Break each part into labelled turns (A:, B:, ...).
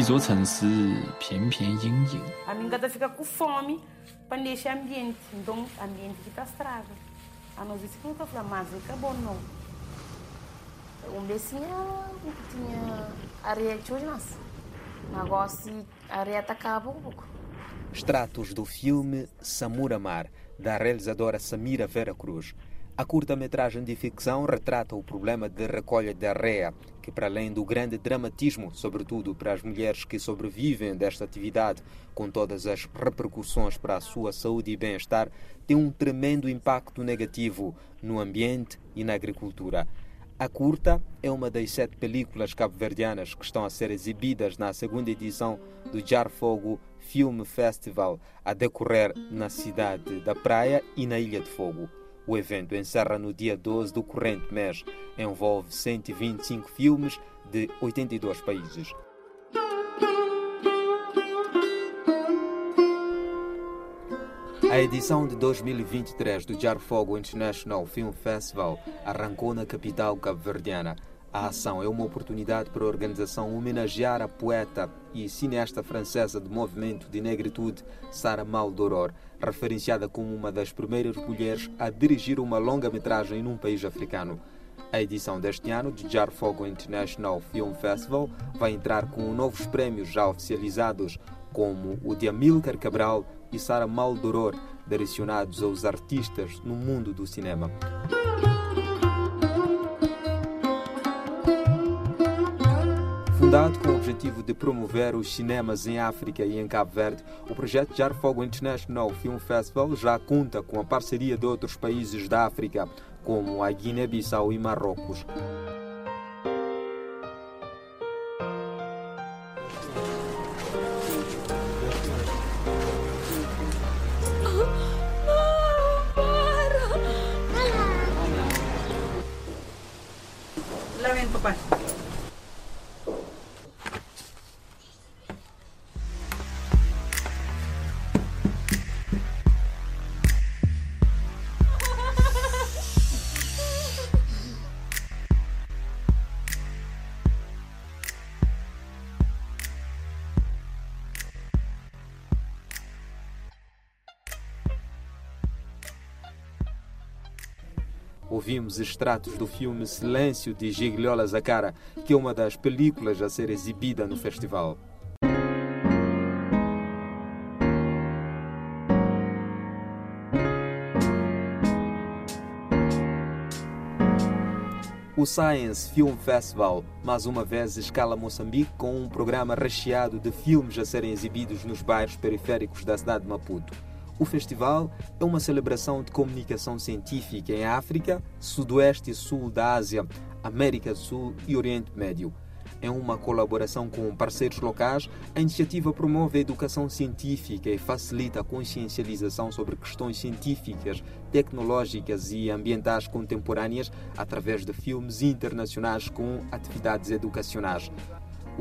A: 一座城市片片阴影。
B: A minha gata fica com fome para neste ambiente, então ambiente que está estrago. A nós isso que nunca falamos, mas acabou não. Um becinho tinha areia de hoje, mas negócio areia atacava um pouco.
C: Extratos do filme Samuramar, da realizadora Samira Vera Cruz. A curta-metragem de ficção retrata o problema de recolha de areia, que, para além do grande dramatismo, sobretudo para as mulheres que sobrevivem desta atividade, com todas as repercussões para a sua saúde e bem-estar, tem um tremendo impacto negativo no ambiente e na agricultura. A curta é uma das sete películas cabo-verdianas que estão a ser exibidas na segunda edição do Jar Fogo Film Festival, a decorrer na cidade da Praia e na Ilha de Fogo. O evento encerra no dia 12 do corrente mês. Envolve 125 filmes de 82 países. A edição de 2023 do Jar Fogo International Film Festival arrancou na capital cabo-verdiana. A ação é uma oportunidade para a organização homenagear a poeta e cineasta francesa de movimento de negritude Sarah Maldoror, referenciada como uma das primeiras mulheres a dirigir uma longa-metragem num país africano. A edição deste ano do Jar Fogo International Film Festival vai entrar com novos prémios já oficializados, como o de Amilcar Cabral e Sarah Maldoror, direcionados aos artistas no mundo do cinema. Fundado com o objetivo de promover os cinemas em África e em Cabo Verde, o projeto Jar Fogo International Film Festival já conta com a parceria de outros países da África, como a Guiné-Bissau e Marrocos.
B: Lá vem, papai.
C: Ouvimos extratos do filme Silêncio de Gigliola Zacara, que é uma das películas a ser exibida no festival. O Science Film Festival mais uma vez escala Moçambique com um programa recheado de filmes a serem exibidos nos bairros periféricos da cidade de Maputo. O festival é uma celebração de comunicação científica em África, Sudoeste e Sul da Ásia, América do Sul e Oriente Médio. Em uma colaboração com parceiros locais, a iniciativa promove a educação científica e facilita a consciencialização sobre questões científicas, tecnológicas e ambientais contemporâneas através de filmes internacionais com atividades educacionais.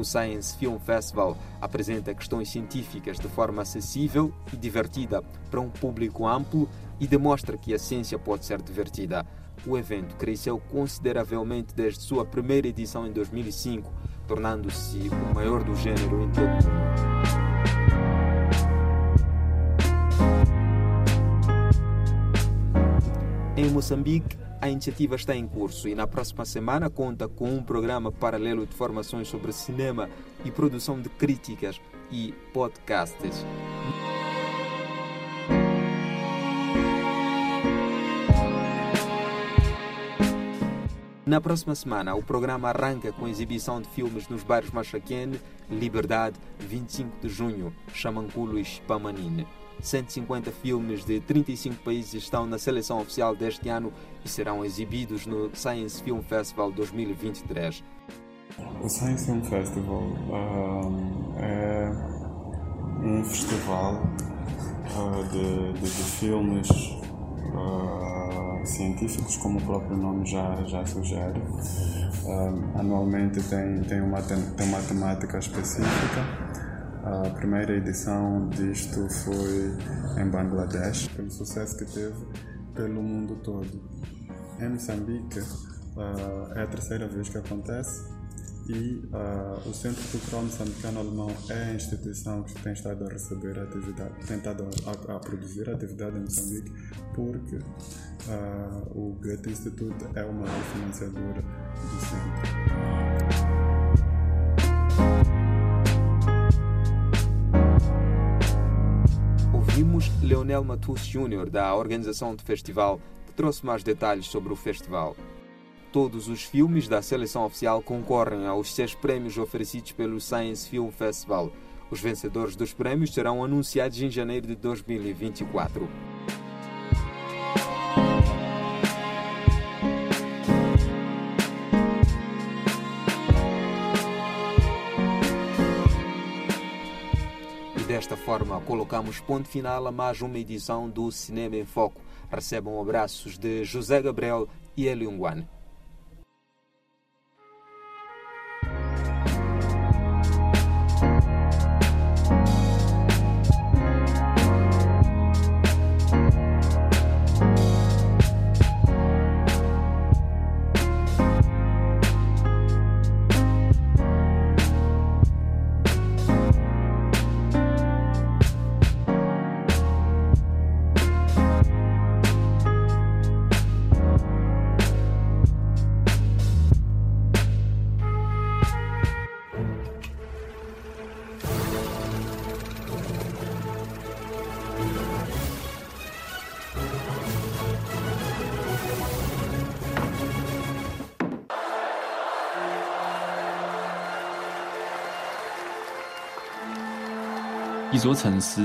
C: O Science Film Festival apresenta questões científicas de forma acessível e divertida para um público amplo e demonstra que a ciência pode ser divertida. O evento cresceu consideravelmente desde sua primeira edição em 2005, tornando-se o maior do gênero em todo o mundo. Em Moçambique, a iniciativa está em curso e na próxima semana conta com um programa paralelo de formações sobre cinema e produção de críticas e podcasts. Na próxima semana, o programa arranca com a exibição de filmes nos bairros Machaquene, Liberdade, 25 de junho, Chamanculo e Spamanine. 150 filmes de 35 países estão na seleção oficial deste ano e serão exibidos no Science Film Festival 2023.
D: O Science Film Festival um, é um festival uh, de, de, de, filmes uh, científicos, como o próprio nome já, já sugere. Uh, anualmente tem, tem, uma, tem uma temática específica. A primeira edição disto foi em Bangladesh, pelo sucesso que teve pelo mundo todo. Em Moçambique uh, é a terceira vez que acontece e uh, o Centro Cultural Moçambicano Alemão é a instituição que tem estado a receber atividade, tem estado a, a produzir atividade em Moçambique, porque uh, o Goethe Institute é o maior financiador do centro.
C: Ouvimos Leonel Matus Jr., da organização do festival, que trouxe mais detalhes sobre o festival. Todos os filmes da seleção oficial concorrem aos seis prêmios oferecidos pelo Science Film Festival. Os vencedores dos prêmios serão anunciados em janeiro de 2024. Desta forma colocamos ponto final a mais uma edição do Cinema em Foco. Recebam abraços de José Gabriel e Eliunguane.
A: 一座城市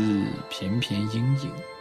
A: 片片阴影。